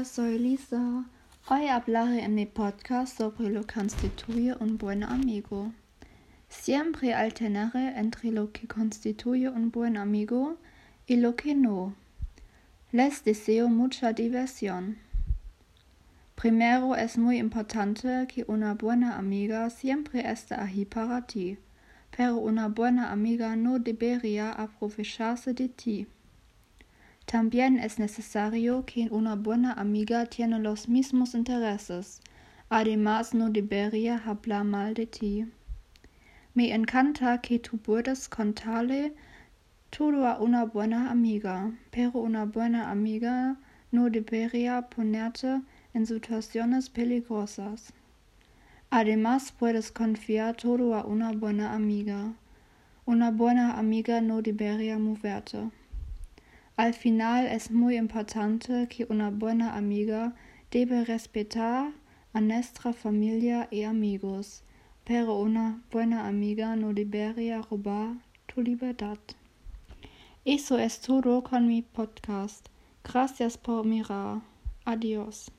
Hola, soy Lisa. Hoy hablaré en mi podcast sobre lo que constituye un buen amigo. Siempre alternaré entre lo que constituye un buen amigo y lo que no. Les deseo mucha diversión. Primero es muy importante que una buena amiga siempre esté ahí para ti, pero una buena amiga no debería aprovecharse de ti. También es necesario que una buena amiga tiene los mismos intereses. Además, no debería hablar mal de ti. Me encanta que tú puedas contarle todo a una buena amiga, pero una buena amiga no debería ponerte en situaciones peligrosas. Además, puedes confiar todo a una buena amiga. Una buena amiga no debería moverte. Al final es muy importante que una buena amiga debe respetar a nuestra familia y amigos, pero una buena amiga no debería robar tu libertad. Eso es todo con mi podcast. Gracias por mirar. Adiós.